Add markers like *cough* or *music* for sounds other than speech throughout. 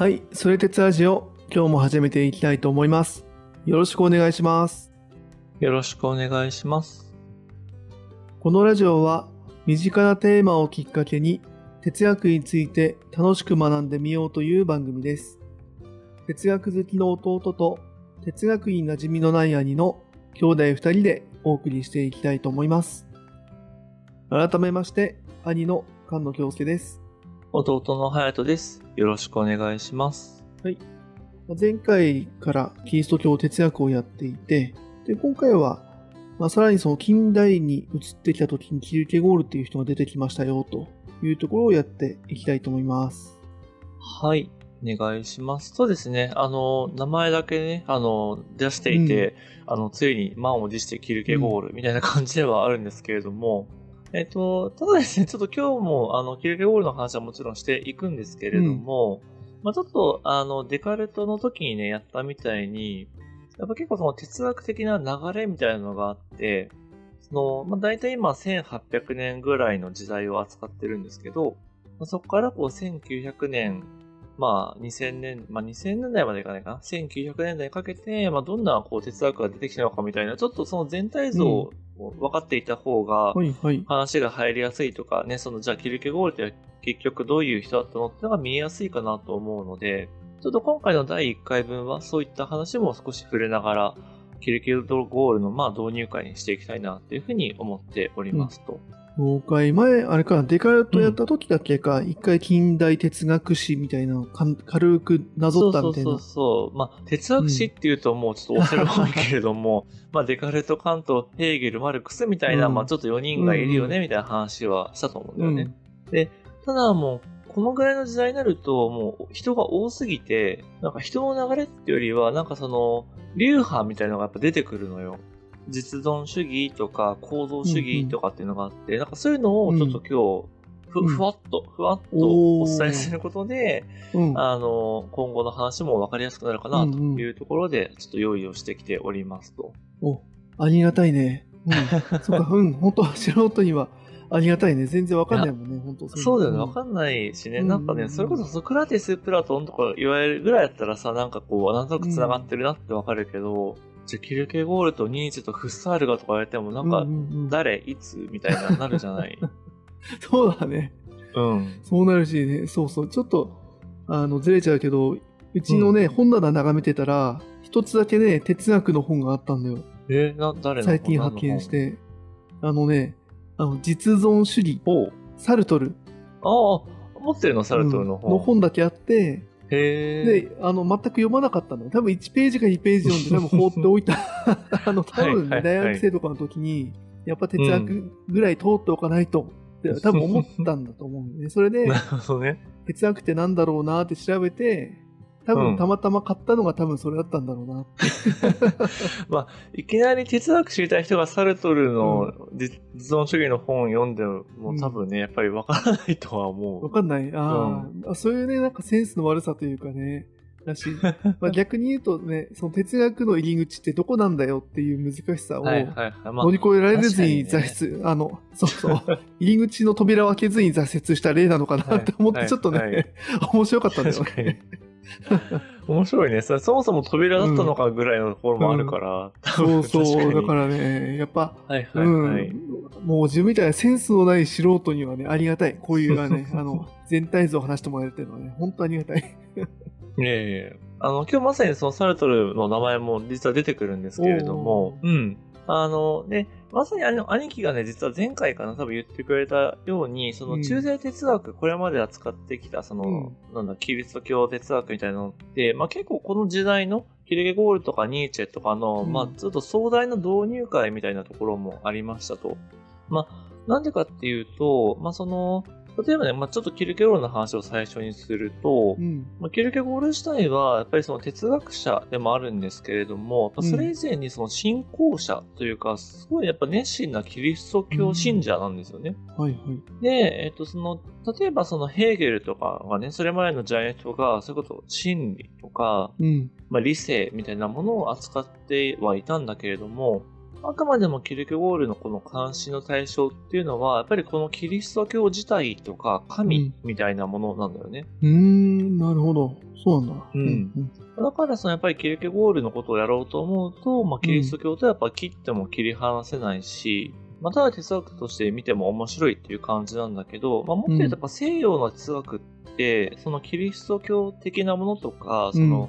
はい、それ鉄ラジオ、今日も始めていきたいと思います。よろしくお願いします。よろしくお願いします。このラジオは、身近なテーマをきっかけに、哲学について楽しく学んでみようという番組です。哲学好きの弟と、哲学に馴染みのない兄の兄弟二人でお送りしていきたいと思います。改めまして、兄の菅野京介です。弟の隼人です。よろしくお願いします。前回からキリスト教哲学をやっていて、で今回は、まあ、さらにその近代に移ってきた時にキルケゴールっていう人が出てきましたよというところをやっていきたいと思います。はい。お願いします。そうですね。あの、名前だけね、あの、出していて、あの、ついに満を持してキルケゴールみたいな感じではあるんですけれども、えっと、ただですね、ちょっと今日も、あの、キルケゴールの話はもちろんしていくんですけれども、まあちょっと、あの、デカルトの時にね、やったみたいに、やっぱ結構その哲学的な流れみたいなのがあって、その、まあ大体今1800年ぐらいの時代を扱ってるんですけど、まあそこからこう1900年、まあ2000年、まあ2000年代までいかないかな ?1900 年代にかけて、まあどんなこう哲学が出てきたのかみたいな、ちょっとその全体像を分かっていた方が。話が入りやすいとかね、そのじゃあキルケゴールって結局どういう人だったのってのが見えやすいかなと思うので、ちょっと今回の第1回分はそういった話も少し触れながら、キルケゴールのまあ導入会にしていきたいなっていうふうに思っておりますと。了解。前、あれかな、デカルトやった時だけか、一回近代哲学史みたいなのを軽くなぞったみたいな。そうそうそう。まあ、哲学史っていうともうちょっとおせろ多いけれども、*laughs* まあ、デカルト、カント、ヘーゲル、マルクスみたいな、うんまあ、ちょっと4人がいるよね、みたいな話はしたと思うんだよね。で、ただもう、このぐらいの時代になると、もう人が多すぎて、なんか人の流れっていうよりは、なんかその、流派みたいなのがやっぱ出てくるのよ。実存主義とか構造主義とかっていうのがあって、なんかそういうのをちょっと今日、うんふ、ふわっと、ふわっとお伝えすることで、うん。あの、今後の話も分かりやすくなるかなというところで、ちょっと用意をしてきておりますと。お、ありがたいね。うん。*laughs* そうか、うん。本当素人にはありがたいね。全然わかんないもんね、本当そうだよね、ん分かんないしね、うんなんかね、うんそれこそソクラテス、プラトンとか言われるぐらいだったらさ、なんかこう、なんとなく繋がってるなって分かるけど、じゃあキルケゴールとニーチェとフッサールがとか言われても、なんかう、んうんうん誰、いつみたいな、なるじゃない？*laughs* そうだね。うん。そうなるしね、そうそう。ちょっと、あの、ずれちゃうけど、うちのね、本棚眺めてたら、一つだけね、哲学の本があったんだよ。え、な、誰の最近発見し。て。あのね、あの、実存主義、サルトルああ、持ってるの、サルトルのうん本。の本だけあって。で、あの、全く読まなかったのよ。多分1ページか2ページ読んで、*laughs* 多分放っておいた。*laughs* あの、多分大学生とかの時に、やっぱ哲学ぐらい通っておかないと、って多分思ったんだと思うんで、それで *laughs* ね。哲学ってなんだろうなって調べて、多うん。分たまたま買ったのが多分それだったんだろうな。*laughs* まあ、いきなり哲学知りたい人がサルトルの実存主義の本を読んでも、多分ね、やっぱりわからないとは思う。わかんない。あー。あ、そういうね、なんかセンスの悪さというかね、だし、まあ *laughs* 逆に言うとね、その哲学の入り口ってどこなんだよっていう難しさを、乗り越えられずに挫折、あの、そうそう、*laughs* 入り口の扉を開けずに挫折した例なのかなって思って、はい。ちょっとね、面白かったんだよ確かに。ね。。*laughs* 面白いね。それそもそも扉だったのかぐらいのところもあるから。そうそう、だら。からね、やっぱ、はいはういはい。ん、もう自分みたいなセンスのない素人にはね、ありがたい。こういうがね、*laughs* あの、全体像を話してもらえるっていうのはね、本当ありがたい。*laughs* いえいえ。あの、今日まさにそのサルトルの名前も実は出てくるんですけれども、うん。あの、ね、まさにあの、兄貴がね、実は前回かな、多分言ってくれたように、その中世哲学、これまで扱ってきた、その、なんだ、キリスト教哲学みたいなのって、まあ結構この時代の、キルケゴールとかニーチェとかの、うん。まあちょっと壮大な導入会みたいなところもありましたと。まあ、なんでかっていうと、まあその、例えばね、まあちょっとキルケゴールの話を最初にすると、うん。まあ、キルケゴール自体は、やっぱりその哲学者でもあるんですけれども、それ以前にその信仰者というか、すごいやっぱ熱心なキリスト教信者なんですよね。はいはい。で、えっと、その、例えばそのヘーゲルとかがね、それまでのジャイアントが、そういうこと、真理とか、うん。まあ、理性みたいなものを扱ってはいたんだけれども、あくまでもキルケゴールのこの関心の対象っていうのは、やっぱりこのキリスト教自体とか神みたいなものなんだよね。うーん、なるほど。そうなんだ。うん。だから、そのやっぱりキルケゴールのことをやろうと思うと、まあ、キリスト教とやっぱ切っても切り離せないし、まあ、ただ哲学として見ても面白いっていう感じなんだけど、まあ、もっと言うとやっぱ西洋の哲学って、そのキリスト教的なものとか、その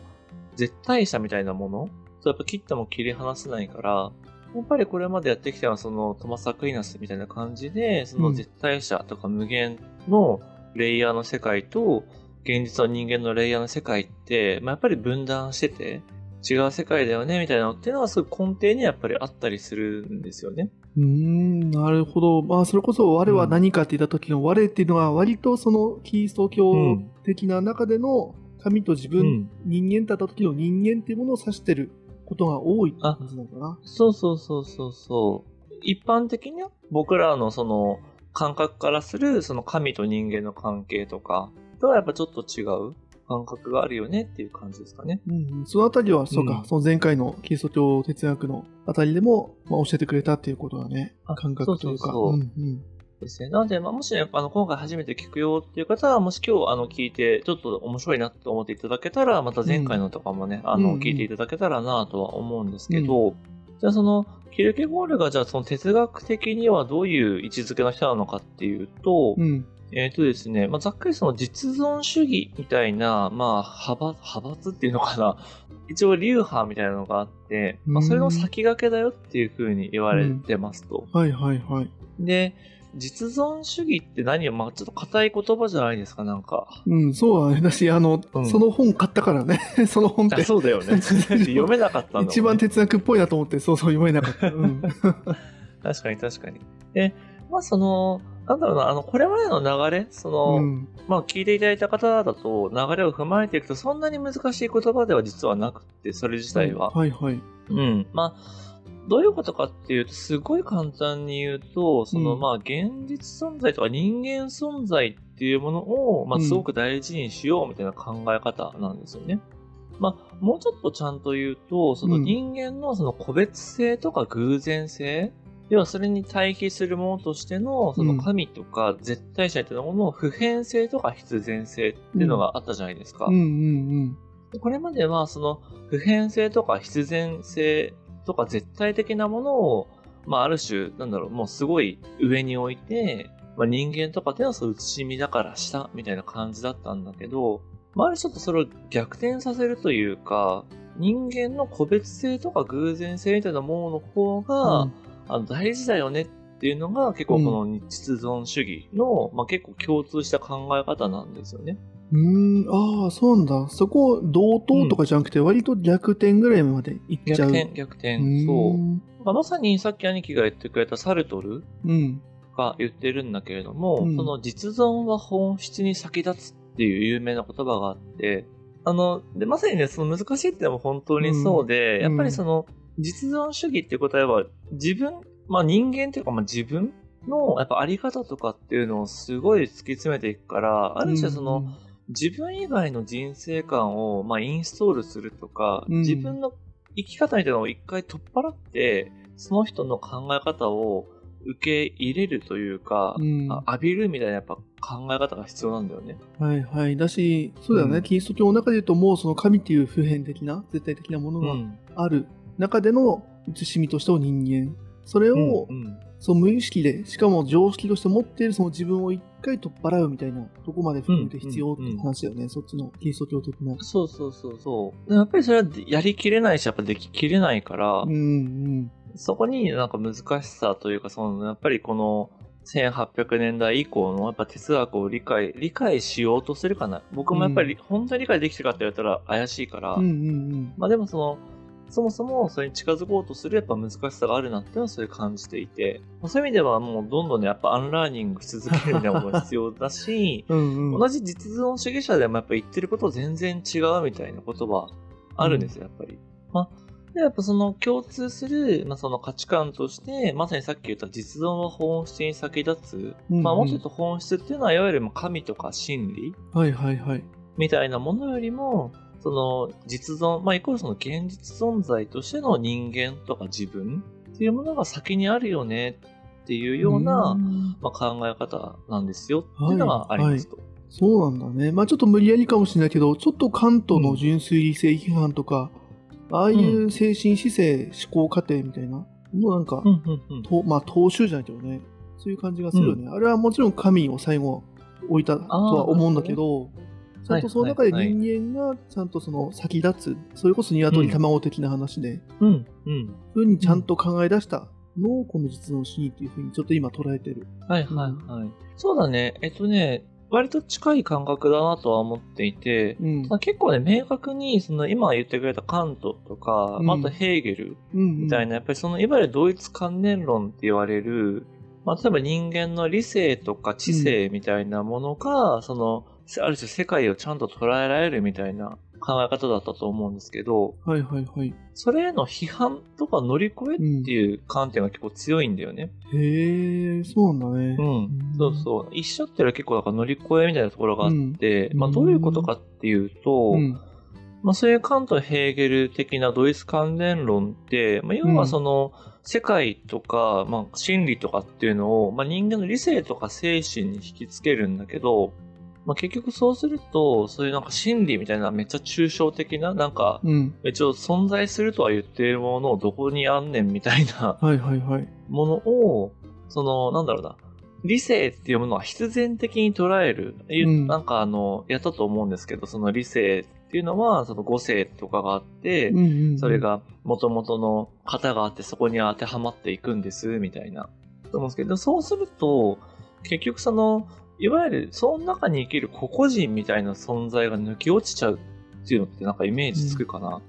絶対者みたいなもの、やっぱ切っても切り離せないから、やっぱりこれまでやってきたのはそのトマス・アクイナスみたいな感じで、その絶対者とか無限のレイヤーの世界と、現実の人間のレイヤーの世界って、まあ、やっぱり分断してて、違う世界だよね、みたいなのっていうのはすごい根底にやっぱりあったりするんですよね。うーん、なるほど。まあ、それこそ、我は何かって言った時の我っていうのは、割とそのキリスト教的な中での神と自分、うん人間だった時の人間っていうものを指してることが多いって感じなのかな。そうそうそうそうそう。一般的には僕らのその感覚からするその神と人間の関係とかとはやっぱちょっと違う感覚があるよねっていう感じですかね。うんうん、そのあたりは、そうか、うんその前回のキリスト教哲学のあたりでも、まあ、教えてくれたっていうことだね。あ感覚というか。そうそうそううんうんですね。なので、まあ、もしね、あの、今回初めて聞くよっていう方は、もし今日、あの、聞いて、ちょっと面白いなと思っていただけたら、また前回のとかもね、あの、うんうん聞いていただけたらなとは思うんですけど、じゃあその、キルケゴールが、じゃあその哲学的にはどういう位置づけの人なのかっていうと、うん。えっ、とですね、まあ、ざっくりその実存主義みたいな、まあ、派閥、派閥っていうのかな。*laughs* 一応流派みたいなのがあって、まあ、それの先駆けだよっていうふうに言われてますと。はいはいはい。で、実存主義って何を、まあ、ちょっと硬い言葉じゃないですか、なんか。うん、そうだね。だし、あの、うんその本買ったからね。*laughs* その本って。そうだよね。読めなかったんだね。一番哲学っぽいなと思って、そうそう読めなかった。うん。確かに確かに。で、まあその、なんだろうな、あの、これまでの流れ、その、うんまあ聞いていただいた方だと、流れを踏まえていくと、そんなに難しい言葉では実はなくて、それ自体は。はいはい。うん。まあ、どういうことかっていうと、すごい簡単に言うと、その、うん。まあ、現実存在とか人間存在っていうものを、まあ、うん。すごく大事にしようみたいな考え方なんですよね。まあ、もうちょっとちゃんと言うと、そのうん。人間のその個別性とか偶然性、要はそれに対比するものとしての、その神とか絶対者っていうものの普遍性とか必然性っていうのがあったじゃないですか。これまではその普遍性とか必然性とか絶対的なものを、まあある種、なんだろう、もうすごい上に置いて、まあ人間とかっていうのはそう写しみだから下みたいな感じだったんだけど、まあある種ちょっとそれを逆転させるというか、人間の個別性とか偶然性みたいなものの方が、うん。あの大事だよねっていうのが結構この実存主義の、まあ結構共通した考え方なんですよね。うん。ああ、そうなんだ。そこ、同等とかじゃなくて、割と逆転ぐらいまでいっちゃう。逆転、逆転。うそう。んまあ、まさにさっき兄貴が言ってくれたサルトルうん。が言ってるんだけれども、うんその実存は本質に先立つっていう有名な言葉があって、あの、で、まさにね、その難しいっていうのも本当にそうで、うんやっぱりその、実存主義っていう答えは、自分、まあ人間っていうか、まあ自分のやっぱあり方とかっていうのをすごい突き詰めていくから、ある種その、自分以外の人生観を、まあ、インストールするとか、うん自分の生き方みたいなのを一回取っ払って、その人の考え方を受け入れるというか、うんあ浴びるみたいなやっぱ考え方が必要なんだよね。はいはい。だし、そうだよね、うんキリスト教の中で言うと、もうその神っていう普遍的な、絶対的なものがうん。ある中での慈しみとしての人間。それを、うんその無意識で、しかも常識として持っているその自分を一回取っ払うみたいなとこまで含めて必要って話だよね、そっちのキリスト教的な。そうそうそうそう。でやっぱりそれはやりきれないし、やっぱでききれないから、うんうん。そこになんか難しさというか、そのやっぱりこの1800年代以降のやっぱ哲学を理解、理解しようとするかな。僕もやっぱり本当に理解できてるかって言われたら怪しいから、うんうんうん。まあでもその、そもそもそれに近づこうとするやっぱ難しさがあるなっていうのはそれ感じていて、まあそういう意味ではもうどんどんねやっぱアンラーニングし続けるみたいなことが必要だし、うんうん。同じ実存主義者でもやっぱ言ってること全然違うみたいなことはあるんですよ、やっぱり。まあ、でやっぱその共通する、まあ、その価値観として、まさにさっき言った実存は本質に先立つ。うんうんまあ、もっと言うと本質っていうのは、いわゆる神とか真理はいはいはい。みたいなものよりも、その実存、まあ、イコールその現実存在としての人間とか自分っていうものが先にあるよねっていうような、んまあ、考え方なんですよっていうのがありますと。そうなんだね。まあちょっと無理やりかもしれないけど、ちょっとカントの純粋理性批判とか、ああいう精神姿勢、思考過程みたいな、もうなんか、うんうんうん。とまあ踏襲じゃないけどね、そういう感じがするよね。あれはもちろん神を最後置いたとは思うんだけど、ちゃんとその中で人間がちゃんとその先立つ、それこそ鶏卵的な話で、うんうん。そういうふうにちゃんと考え出したのをこの実の主義っていうふうにちょっと今捉えてる。はいはいはい。そうだね。えっとね、割と近い感覚だなとは思っていて、うん。まあ結構ね、明確に、その今言ってくれたカントとか、うんまああとヘーゲルうんみたいな、やっぱりその、いわゆる同一関連論って言われる、まあ例えば人間の理性とか知性みたいなものが、その、ある種世界をちゃんと捉えられるみたいな考え方だったと思うんですけど、はいはいはい。それへの批判とか乗り越えっていう観点が結構強いんだよね。へえ、そうなんだね。うん。そうそう。一緒っていうのは結構なんか乗り越えみたいなところがあって、うんまあどういうことかっていうと、うん。まあそういうカント・ヘーゲル的なドイツ関連論って、まあ要はその、世界とか、まあ真理とかっていうのを、まあ人間の理性とか精神に引きつけるんだけど、まあ結局そうすると、そういうなんか真理みたいなめっちゃ抽象的な、なんか、うん。一応存在するとは言っているものをどこにあんねんみたいなはいはいはい。ものを、その、なんだろうな、理性っていうものは必然的に捉える。うんなんかあの、やったと思うんですけど、その理性っていうのは、その五性とかがあって、うんうんうんそれ、が元々の型があってそこに当てはまっていくんです、みたいな。と思うんですけど、そうすると、結局その、いわゆるその中に生きる個々人みたいな存在が抜き落ちちゃうっていうのってなんかイメージつくかな？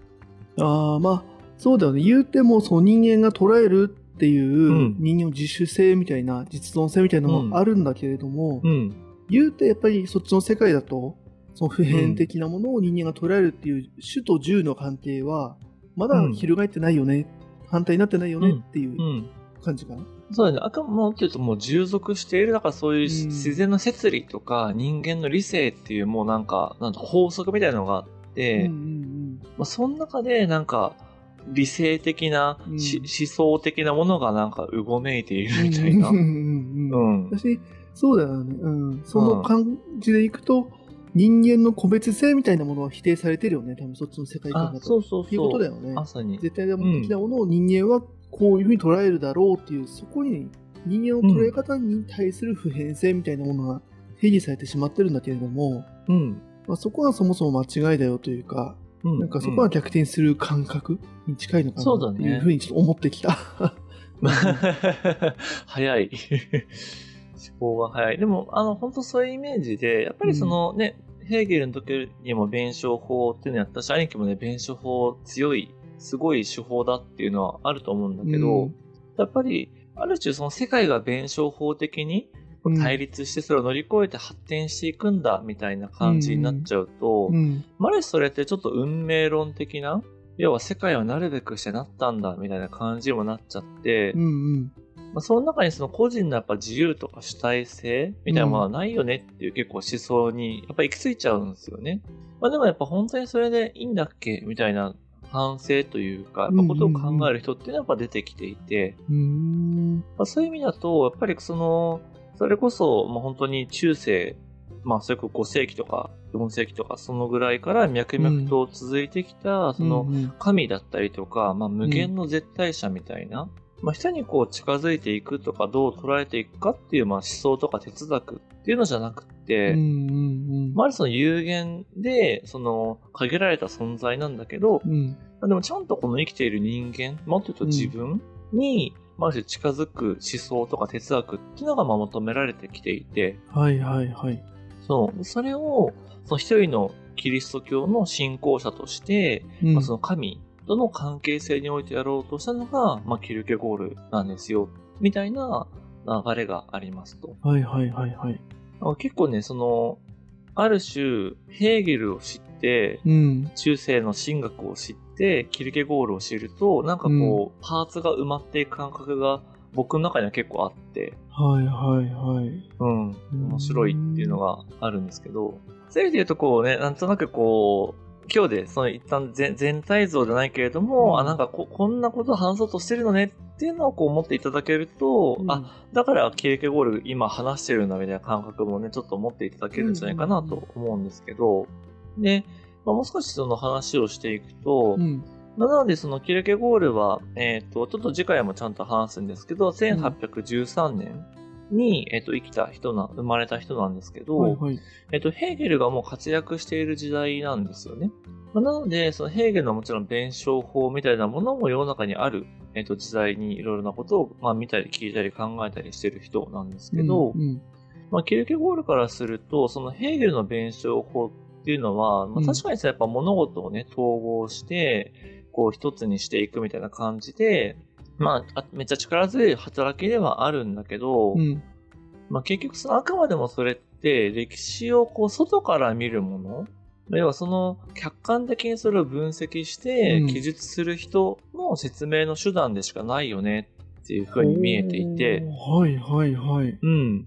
ああ、まあ、そうだよね。言うても、その人間が捉えるっていう、ん人間の自主性みたいな、実存性みたいなのもあるんだけれども、うん。言うてやっぱりそっちの世界だと、その普遍的なものを人間が捉えるっていう主と従の関係は、まだ翻ってないよね、反対になってないよねっていううん。感じかな。そうだね。あくまで言うともう従属している、だからそういううん自然の摂理とか人間の理性っていうもうなんか、なんだ法則みたいなのがあって、うんうんまあ、その中でなんか理性的な、うんし思想的なものがなんかうごめいているうん。みたいな。うん。私、そうだよね。うん。その感じでいくと、人間の個別性みたいなものは否定されてるよね。多分そっちの世界観だ、と。あそうそうっていうこそう。とだよね。まさに。絶対的なものを人間はこういうふうに捉えるだろうっていう、そこに人間の捉え方に対する普遍性みたいなものが定義されてしまってるんだけれども、うん。まあ、そこはそもそも間違いだよというか、うん。なんかそこは逆転する感覚に近いのかなっていうふうにちょっと思ってきた。う *laughs* ん早い。思考が早い。でも、あの、本当そういうイメージで、やっぱりそのね、ヘーゲルの時にも弁証法っていうのやったし、兄貴もね、弁証法強い、すごい手法だっていうのはあると思うんだけど、うんやっぱり、ある種その世界が弁証法的にうん対立してそれを乗り越えて発展していくんだみたいな感じになっちゃうと、うん。まるでそれってちょっと運命論的な要は世界はなるべくしてなったんだみたいな感じにもなっちゃって、うんうん。まあ、その中にその個人のやっぱ自由とか主体性みたいなものはないよねっていう結構思想にやっぱ行き着いちゃうんですよね。まあでもやっぱ本当にそれでいいんだっけみたいな反省というか、やっぱことを考える人っていうのはやっぱ出てきていて。まあ、そういう意味だと、やっぱりその、それこそ、まあ、本当に中世、まあ、それこそ5世紀とか4世紀とか、そのぐらいから脈々と続いてきた、その神だったりとか、まあ、無限の絶対者みたいな、まあ、人にこう近づいていくとか、どう捉えていくかっていう、まあ、思想とか哲学っていうのじゃなくて、うんうんうん。まあ、あるその有限で、その、限られた存在なんだけど、うん。まあでもちゃんとこの生きている人間、もっと言うと自分に、まあ、ある種近づく思想とか哲学っていうのがまあ求められてきていて、はいはいはい。そう。それを、その一人のキリスト教の信仰者として、うんまあ、その神との関係性においてやろうとしたのが、まあ、キルケゴールなんですよ、みたいな流れがありますと。はいはいはいはい。あ結構ね、その、ある種、ヘーゲルを知って、うん。中世の神学を知って、キルケゴールを知ると、なんかこう、パーツが埋まっていく感覚が僕の中には結構あって、はいはいはい。うん、面白いっていうのがあるんですけど、そういう意味で言うとこうね、なんとなくこう、今日でその一旦全全体像じゃないけれども、うん。あ、なんかここんなこと話そうとしてるのねっていうのをこう思っていただけると、あ、だからキレケゴール今話してるんだみたいな感覚もね、ちょっと持っていただけるんじゃないかなと思うんですけど、で、まあ、もう少しその話をしていくと、うん。まあなのでそのキレケゴールは、えっ、と、ちょっと次回もちゃんと話すんですけど、1813年に、えっ、と、生きた人な、生まれた人なんですけど、はいはい。えっと、ヘーゲルがもう活躍している時代なんですよね。まあなので、そのヘーゲルのもちろん弁証法みたいなものも世の中にある、えっと、時代にいろいろなことを、まあ、見たり聞いたり考えたりしている人なんですけど、うんまあ、キルケゴールからすると、そのヘーゲルの弁証法っていうのは、まあ、うん確かにさ、やっぱ物事をね、統合して、こう一つにしていくみたいな感じで、まあ、あめっちゃ力強い働きではあるんだけど、うん。まあ、結局そのあくまでもそれって歴史をこう外から見るもの要はその客観的にそれを分析してうん記述する人の説明の手段でしかないよねっていうふうに見えていて。はいはいはい。うん。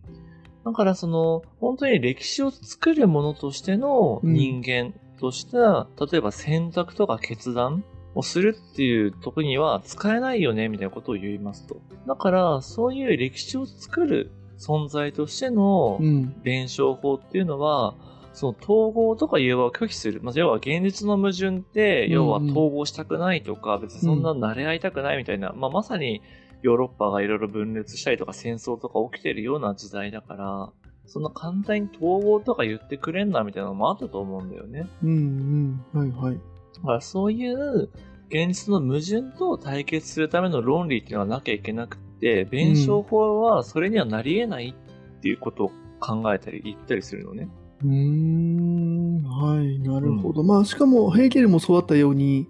だからその本当に歴史を作るものとしての人間とした、例えば選択とか決断をするっていうとこには使えないよねみたいなことを言いますと。だからそういう歴史を作る存在としてのうん。弁証法っていうのは、その統合とか融和を拒否する。まあ、要は現実の矛盾って、うん要は統合したくないとか、別にそんな慣れ合いたくないみたいな、まあ、まさにヨーロッパがいろいろ分裂したりとか戦争とか起きてるような時代だから、そんな簡単に統合とか言ってくれんなみたいなのもあったと思うんだよね。うんうん。はいはい。だからそういう現実の矛盾と対決するための論理っていうのはなきゃいけなくて、弁証法はそれにはなり得ないっていうことを考えたり言ったりするのね。うーん。はい。なるほど。まあ、しかも、ヘーゲルもそうだったように、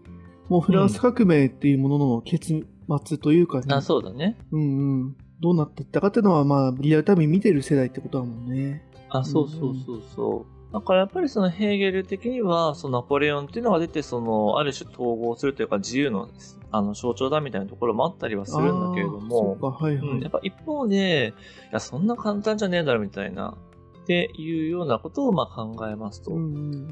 もうフランス革命っていうものの結末というかね、あ、そうだね。うんうん。どうなっていったかっていうのは、まあ、リアルタイムに見てる世代ってことだもんね。あ、そうそうそうそう。だからやっぱりそのヘーゲル的には、そのナポレオンっていうのが出て、その、ある種統合するというか自由の、あの、象徴だみたいなところもあったりはするんだけれども、あーそうか、はいはい。うん、やっぱ一方で、いや、そんな簡単じゃねえだろみたいな、っていうようなことをまあ考えますと。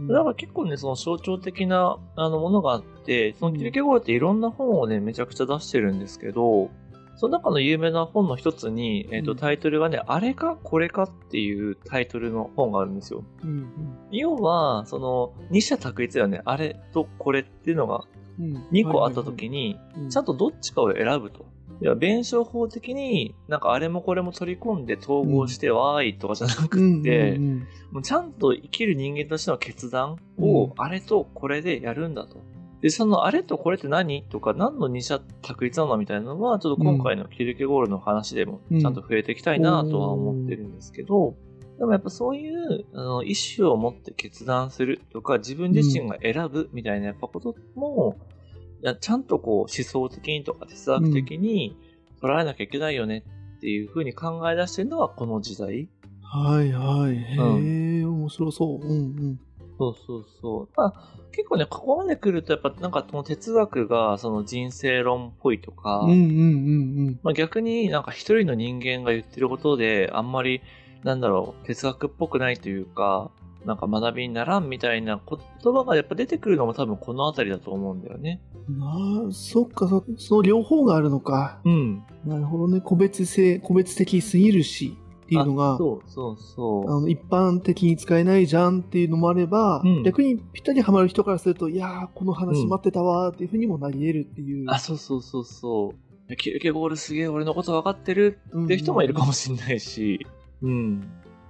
だから結構ね、その象徴的なあのものがあって、そのキルケゴールっていろんな本をね、めちゃくちゃ出してるんですけど、その中の有名な本の一つに、えっ、と、うんタイトルがね、あれかこれかっていうタイトルの本があるんですよ。うん要は、その、二者択一だよね。あれとこれっていうのがうんうん2個あった時に、ちゃんと、とどっちかを選ぶと。いや、弁証法的になんかあれもこれも取り込んで統合してわーいとかじゃなくって、ちゃんと生きる人間としての決断うんをあれとこれでやるんだと。で、そのあれとこれって何？とか何の二者択一なの？みたいなのは、ちょっと今回のキルケゴールの話でもうんちゃんと触れていきたいなとは思ってるんですけど、でもやっぱそういうあの意思を持って決断するとか、自分自身が選ぶみたいなやっぱことも、いやちゃんとこう思想的にとか哲学的に捉えなきゃいけないよねっていうふうに考え出してるのはこの時代。はいはい。へえ、う面白そう。うんうん。そうそうそう。まあ、結構ね、ここまで来ると、やっぱなんかこの哲学がその人生論っぽいとか、うんうんうんまあ、逆になんか一人の人間が言ってることで、あんまり、なんだろう、哲学っぽくないというか、なんか学びにならんみたいな言葉がやっぱ出てくるのも多分この辺りだと思うんだよね。うん。なあ、そっかそ、その両方があるのか。うん。なるほどね。個別性、個別的すぎるしっていうのが、あそうそうそう。あの一般的に使えないじゃんっていうのもあれば、うん逆にぴったりハマる人からすると、いやー、この話待ってたわーっていうふうにもなり得るっていう。あ、そうそうそうそう。キルケゴールすげえ俺のこと分かってるって人もいるかもしれないし、うん。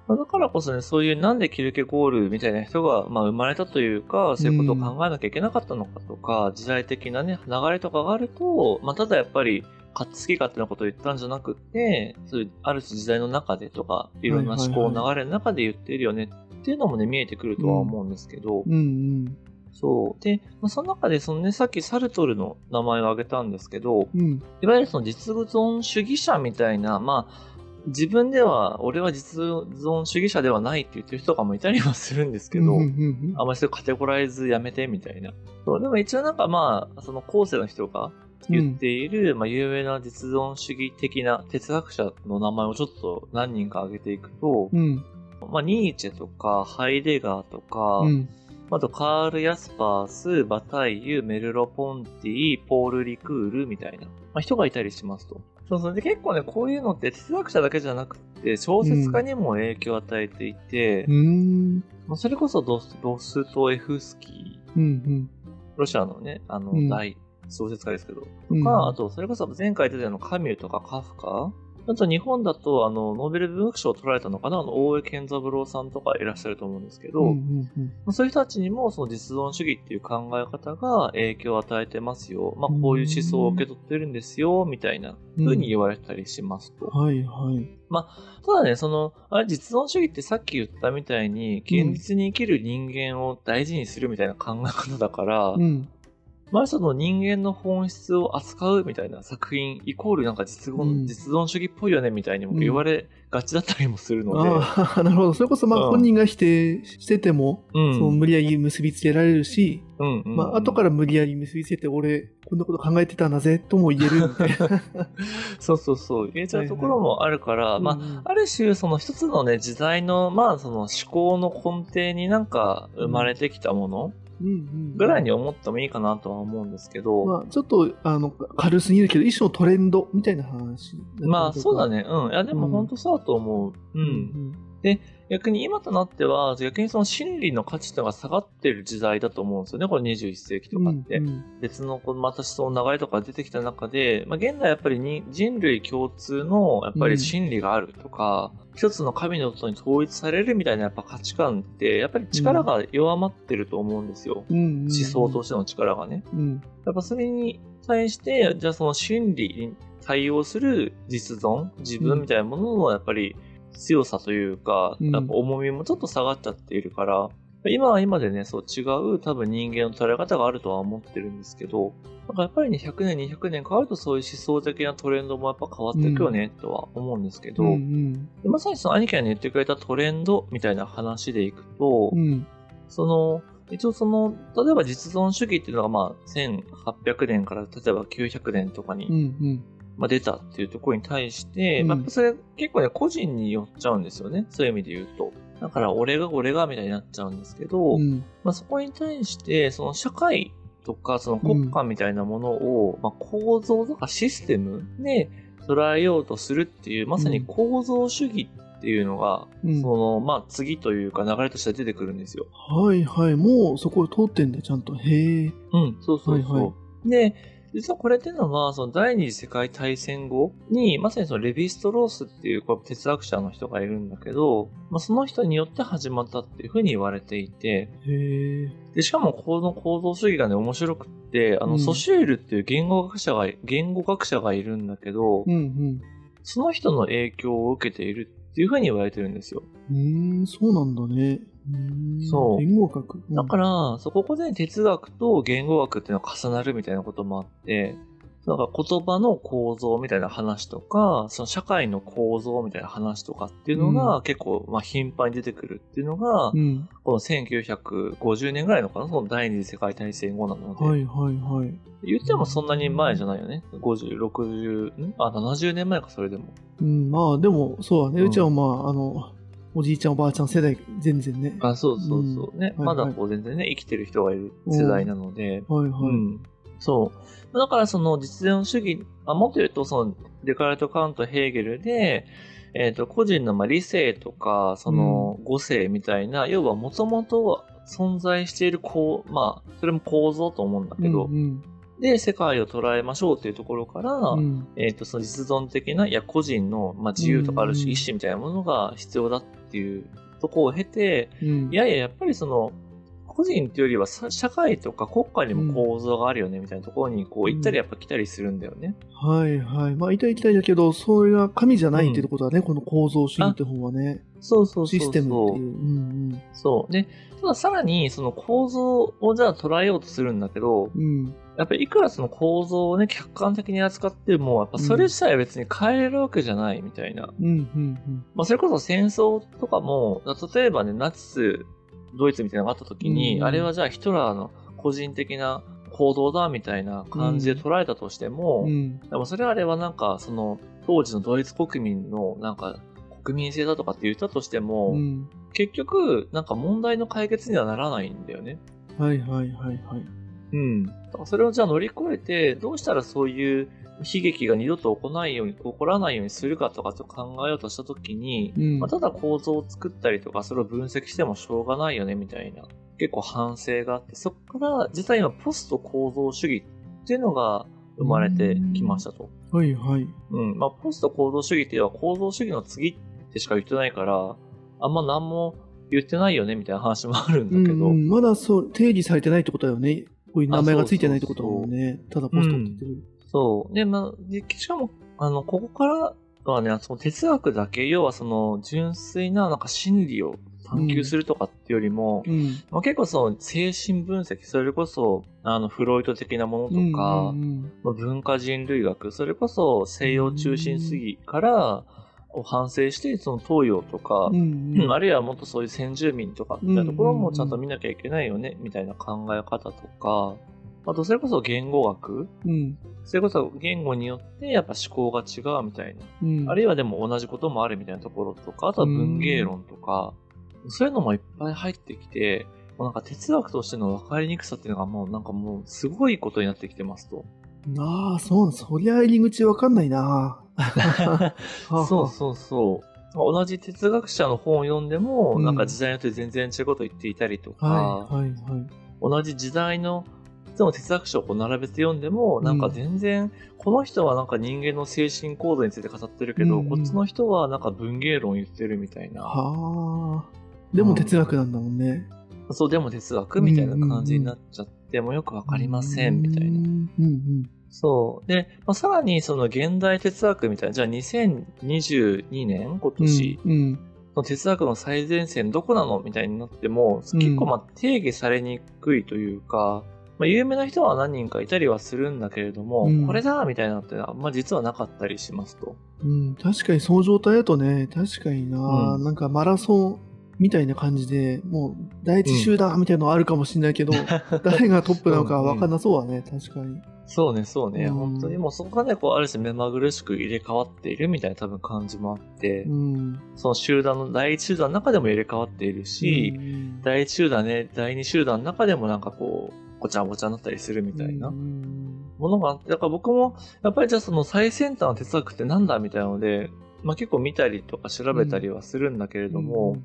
まあだからこそね、そういうなんでキルケゴールみたいな人が、まあ、生まれたというか、そういうことを考えなきゃいけなかったのかとか、時代的なね、流れとかがあると、まあ、ただやっぱり、好き勝手なことを言ったんじゃなくって、そういう、ある種時代の中でとか、いろんな思考の流れの中で言ってるよねっていうのもね、見えてくるとは思うんですけど、うんうん。そう。で、まあ、その中で、そのね、さっきサルトルの名前を挙げたんですけど、うん。いわゆるその実存主義者みたいな、まあ、自分では、俺は実存主義者ではないって言ってる人とかもいたりはするんですけど、うんうんうんあんまりそういうカテゴライズやめてみたいな。そうでも一応なんかまあ、その後世の人が言っている、まあ有名な実存主義的な哲学者の名前をちょっと何人か挙げていくと、うん。まあニーチェとか、ハイデガーとか、うん。あと、カール・ヤスパース、バタイユ、メルロ・ポンティ、ポール・リクールみたいな、まあ、人がいたりしますと。そうそう。で、結構ね、こういうのって哲学者だけじゃなくて、小説家にも影響を与えていて、うん。まあそれこそドスドストエフスキー、うん。ロシアのね、あのうん、大小説家ですけど、うん。あと、それこそ前回出たようなカミューとかカフカ？あと日本だと、あの、ノーベル文学賞を取られたのかな？あの、大江健三郎さんとかいらっしゃると思うんですけど、うん。うん。まあそういう人たちにも、その実存主義っていう考え方が影響を与えてますよ。まあ、こういう思想を受け取ってるんですよ、みたいな風に言われたりしますと。はいはい。ただね、その、あれ、実存主義ってさっき言ったみたいに、現実に生きる人間を大事にするみたいな考え方だから、うん。まあその人間の本質を扱うみたいな作品、イコールなんか実存,、うん。実存主義っぽいよねみたいにも言われがちだったりもするので、ああ、*laughs* なるほど。それこそ、まあ、うん。本人が否定してても、うん。そう無理やり結びつけられるし、うんうん。まあ、後から無理やり結びつけて、俺、こんなこと考えてたんだぜ、とも言えるみたいな。*laughs* そうそうそう、言えちゃうところもあるから、まあ、あ、ある種、その一つのね、時代の、まあ、その思考の根底になんか生まれてきたものうんうんぐらいに思ってもいいかなとは思うんですけど、まあ、ちょっと、あの、軽すぎるけど、一種のトレンドみたいな話。まあ、そうだ。ね。うん。いや、でもうん本当そうだと思う。う。うんん。逆に今となっては、逆にその心理の価値というのが下がってる時代だと思うんですよね。これ21世紀とかって。うんうん別のこのまた思想の流れとか出てきた中で、まあ、現代やっぱりに人類共通のやっぱり心理があるとか、一つの神のことに統一されるみたいなやっぱ価値観って、やっぱり力が弱まってると思うんですよ。うんうん思想としての力がね。うん。やっぱそれに対して、じゃあその心理に対応する実存、自分みたいなもののやっぱり強さというか、うん。やっぱ重みもちょっと下がっちゃっているから、今は今でね、そう違う多分人間の捉え方があるとは思ってるんですけど、なんかやっぱりね、100年、200年変わるとそういう思想的なトレンドもやっぱ変わっていくよね、とは思うんですけど、うんうん。でまさにその兄貴が言ってくれたトレンドみたいな話でいくと、うん。その、一応その、例えば実存主義っていうのがまあ、1800年から例えば900年とかに、うんうんまあ、出たっていうところに対して、うんまあ、それ結構ね、個人によっちゃうんですよね。そういう意味で言うと。だから、俺が俺がみたいになっちゃうんですけど、うんまあ、そこに対して、その社会とか、その国家みたいなものを、まあ、構造とかシステムで捉えようとするっていう、まさに構造主義っていうのが、うんその、まあ、次というか流れとして出てくるんですよ。はいはい。もうそこを通ってんだ、ちゃんと。へえ。うん、そうそうそう。はいはで、実はこれっていうのは、その第二次世界大戦後に、まさにそのレヴィストロースっていうこう哲学者の人がいるんだけど、まあ、その人によって始まったっていうふうに言われていて。で、しかもこの構造主義がね、面白くって、あの、うんソシュールっていう言語学者が、言語学者がいるんだけど、うんその人の影響を受けているっていうふうに言われてるんですよ。うん。そうなんだね。うそう言語学。うんだから、そここで哲学と言語学っていうのが重なるみたいなこともあって、なんか言葉の構造みたいな話とか、その社会の構造みたいな話とかっていうのが結構、まあ頻繁に出てくるっていうのが、うん。この1950年ぐらいのかなその第二次世界大戦後なので。はいはいはい。言ってもそんなに前じゃないよね。50、60、ん？あ、70年前か、それでも。うん、まあでも、そうだね。うちはまあ、あの、おじいちゃんおばあちゃん世代、全然ね。あ、そうそうそう。ね、うんまだはいはいこう全然ね、生きてる人がいる世代なので。はいはい。うん。そう。だからその実存主義、あもっと言うとそのデカルト・カウント・ヘーゲルで、えっ、と、個人のまあ理性とか、その語性みたいな、要はもともと存在しているこう、まあ、それも構造と思うんだけど、うんで、世界を捉えましょうっていうところから、うん。うんえっ、と、その実存的な、いや、個人の、まあ、自由とかあるし、うん。意志みたいなものが必要だっていうところを経て、うん。いやいや、やっぱりその、個人っていうよりはさ社会とか国家にも構造があるよね、みたいなところに、こう、行ったりやっぱ来たりするんだよね。はいはい。まあ、痛い痛いだけど、それが神じゃないっていうことだね、この構造主義って本はね。そうそう。システムっていう。うんそう。で、たださらに、その構造をじゃあ捉えようとするんだけど、うん。うん。やっぱりいくらその構造をね、客観的に扱っても、やっぱそれ自体は別に変えれるわけじゃないみたいな。うんうんまあ、それこそ戦争とかも、例えばね、ナチス、ドイツみたいなのがあった時に、うんあれはじゃあヒトラーの個人的な行動だみたいな感じで捉えたとしても。でもそれはあれはなんか、その、当時のドイツ国民のなんか、国民性だとかって言ったとしても、うん。結局、なんか問題の解決にはならないんだよね。はいはいはいはい。うん。だからそれをじゃあ乗り越えて、どうしたらそういう悲劇が二度と起こらないように、起こらないようにするかとかって考えようとしたときに、うんまあ、ただ構造を作ったりとか、それを分析してもしょうがないよね、みたいな、結構反省があって、そこから、実は今、ポスト構造主義っていうのが生まれてきましたと。はいはい。うん。まあ、ポスト構造主義っていうのは構造主義の次ってしか言ってないから、あんま何も言ってないよね、みたいな話もあるんだけど、うんうん、まだそう、定義されてないってことだよね。こういう名前がついてないってことだもんね。ただポストって言ってる。そう。で、まあ、でしかも、あの、ここからはね、その哲学だけ、要はその、純粋な、なんか心理を探求するとかっていうよりも、うん。まあ、結構その、精神分析、それこそ、あの、フロイト的なものとか、うんうんまあ、文化人類学、それこそ西洋中心主義から、を反省して、その東洋とか、うんうんうんあるいはもっとそういう先住民とかみたいなところもちゃんと見なきゃいけないよね、みたいな考え方とか、あとそれこそ言語学？うんそれこそ言語によってやっぱ思考が違うみたいな。うんあるいはでも同じこともあるみたいなところとか、あとは文芸論とか、そういうのもいっぱい入ってきて、もうなんか哲学としての分かりにくさっていうのがもうなんかもうすごいことになってきてますと。ああ、そう、そりゃ入り口わかんないな。*laughs* はあそうそうそう。同じ哲学者の本を読んでも、うんなんか時代によって全然違うこと言っていたりとか、はいはいはい。同じ時代のでも哲学書をこう並べて読んでも、なんか全然、この人はなんか人間の精神構造について語ってるけど、うんうんこっちの人はなんか文芸論言ってるみたいな。はあ。でも哲学なんだもんね。そう、でも哲学みたいな感じになっちゃって、もうよくわかりません、みたいな。うんうんそう。で、まあ、さらにその現代哲学みたいな、じゃあ2022年今年うんうんの哲学の最前線どこなのみたいになっても、うん結構まあ定義されにくいというか、まあ、有名な人は何人かいたりはするんだけれども、うんこれだみたいなのってあんま実はなかったりしますと。うん、確かにその状態だとね、確かにな、うんなんかマラソンみたいな感じで、もう第一集団みたいなのあるかもしれないけど、*laughs* 誰がトップなのか分かんなそうだね、確かに。そうね、そうね。うん本当にもうそこがね、こう、ある種目まぐるしく入れ替わっているみたいな多分感じもあって、うん。その集団の第一集団の中でも入れ替わっているし、うん第一集団ね、第二集団の中でもなんかこう、ごちゃごちゃになったりするみたいな。うんものがあって、だから僕も、やっぱりじゃあその最先端の哲学ってなんだみたいなので、まあ結構見たりとか調べたりはするんだけれども、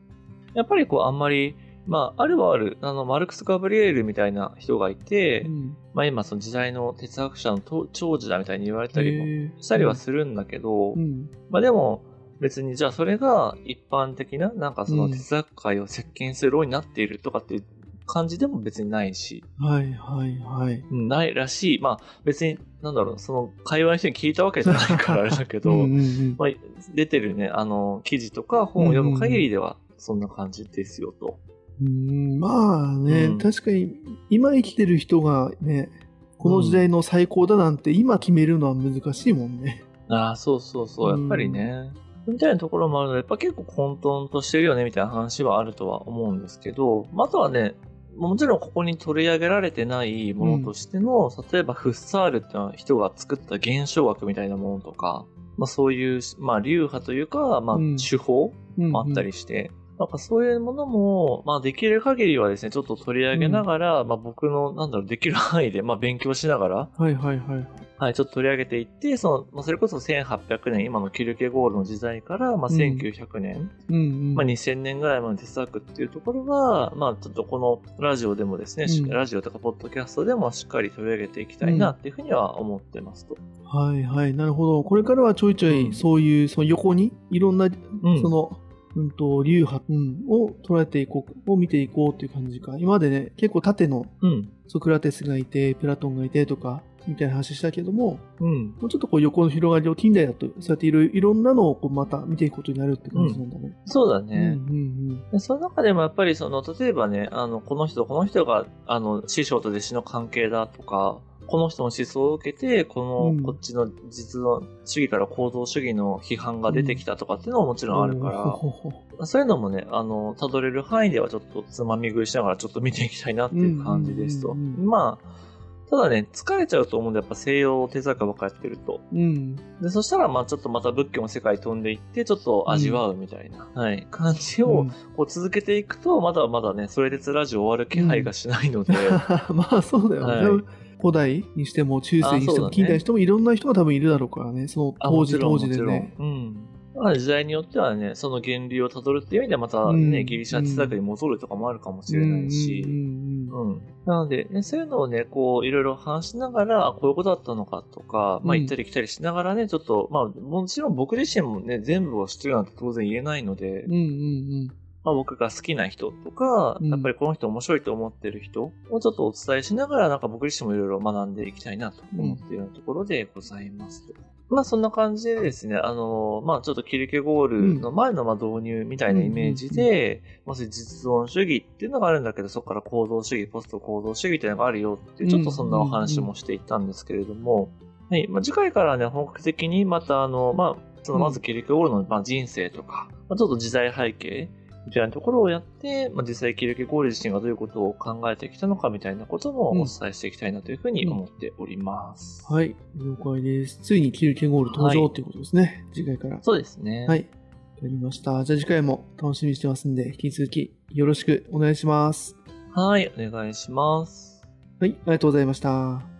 やっぱりこうあんまり、まああるはある、あの、マルクス・ガブリエールみたいな人がいて、うん。まあ今その時代の哲学者のと長寿だみたいに言われたりもしたりはするんだけど、うん。まあでも、別にじゃあそれが一般的な、なんかその哲学界を席巻するようになっているとかっていう感じでも別にないし、はいはいはい。うんないらしい。まあ別に、なんだろう、その会話の人に聞いたわけじゃないからあれだけど、うんうんうんまあ出てるね、あの、記事とか本を読む限りではそんな感じですよと。うんまあね、うん確かに今生きてる人がね、この時代の最高だなんて今決めるのは難しいもんね。ああ、そうそうそう、やっぱりね。みたいなところもあるので、やっぱ結構混沌としてるよね、みたいな話はあるとは思うんですけど、まああとはね、もちろんここに取り上げられてないものとしての、例えばフッサールっていうのは人が作った現象学みたいなものとか、まあそういう、まあ流派というか、まあうん。手法うんもあったりして、なんかそういうものも、まあできる限りはですね、ちょっと取り上げながら、まあ僕の、なんだろう、できる範囲で、まあ勉強しながら、はいはいはい。はい、ちょっと取り上げていって、その、まあ、それこそ1800年、今のキルケゴールの時代から、まあ、うん1900年、うんうん。まあ、2000年ぐらいまで哲学っていうところは、まあ、ちょっとこのラジオでもですね、しうんラジオとかポッドキャストでもしっかり取り上げていきたいなっていうふうには思ってますと。はいはい、なるほど。これからはちょいちょうんいそういう、その横にいろんな、うんその、うんと、流派、うん、を捉えていこう、を見ていこうっていう感じか。今までね、結構縦のうん。ソクラテスがいて、プラトンがいてとか、みたいな話したけども、うん。もうちょっとこう横の広がりを近代だと、そうやっていろいろんなのをこうまた見ていくことになるって感じなんだね。そうだうん、ね。うんでその中でもやっぱりその、例えばね、あの、この人、この人が、あの、師匠と弟子の関係だとか、この人の思想を受けて、この、うんこっちの実の主義から行動主義の批判が出てきたとかっていうのももちうん。ろんあるから、そういうのもね、あの、辿れる範囲ではちょっとつまみ食いしながらちょっと見ていきたいなっていう感じですと。うんうんうんうんまあ、ただね、疲れちゃうと思うんで、やっぱ西洋哲学ばっかやってると。うん。で、そしたら、まあちょっとまた仏教の世界飛んでいって、ちょっと味わうみたいな、はい、感じを、うんこう続けていくと、まだまだね、それでつラジオ終わる気配がしないので、*laughs* まあそうだよね。はい古代にしても中世にしても近代にしてもいろんな人が多分いるだろうからね。そのあ当時当時でね。うん。まあ時代によってはね、その源流をたどるっていう意味ではまたうんね、ギリシャ哲学に戻るとかもあるかもしれないし、うんうんうんうん。なので、ね、そういうのをね、こう、いろいろ話しながら、あこういうことだったのかとか、まあ、うん行ったり来たりしながらね、ちょっと、まあ、もちろん僕自身もね、全部を知ってるなんて当然言えないので、うんうんまあ、僕が好きな人とか、うん。やっぱりこの人面白いと思ってる人をちょっとお伝えしながら、なんか僕自身もいろいろ学んでいきたいなと思っているようなところでございます。まあそんな感じでですね、あのまあちょっとキルケゴールの前のまあ導入みたいなイメージで、まあそういう実存主義っていうのがあるんだけど、そこから行動主義、ポスト行動主義っていうのがあるよっていう、ちょっとそんなお話もしていったんですけれども、はい。まあ、次回からね、本格的にまた、あの、まあ、その、まず、キルケゴールの、まあ、人生とか、まあ、ちょっと時代背景みたいなところをやって、まあ、実際キルケゴール自身がどういうことを考えてきたのかみたいなこともお伝えしていきたいなというふうに思っております。はい。了解です。ついにキルケゴール登場っていうことですね。次回から。そうですね。はい。やりました。じゃあ次回も楽しみにしてますんで、引き続きよろしくお願いします。はい、お願いします。はい。ありがとうございました。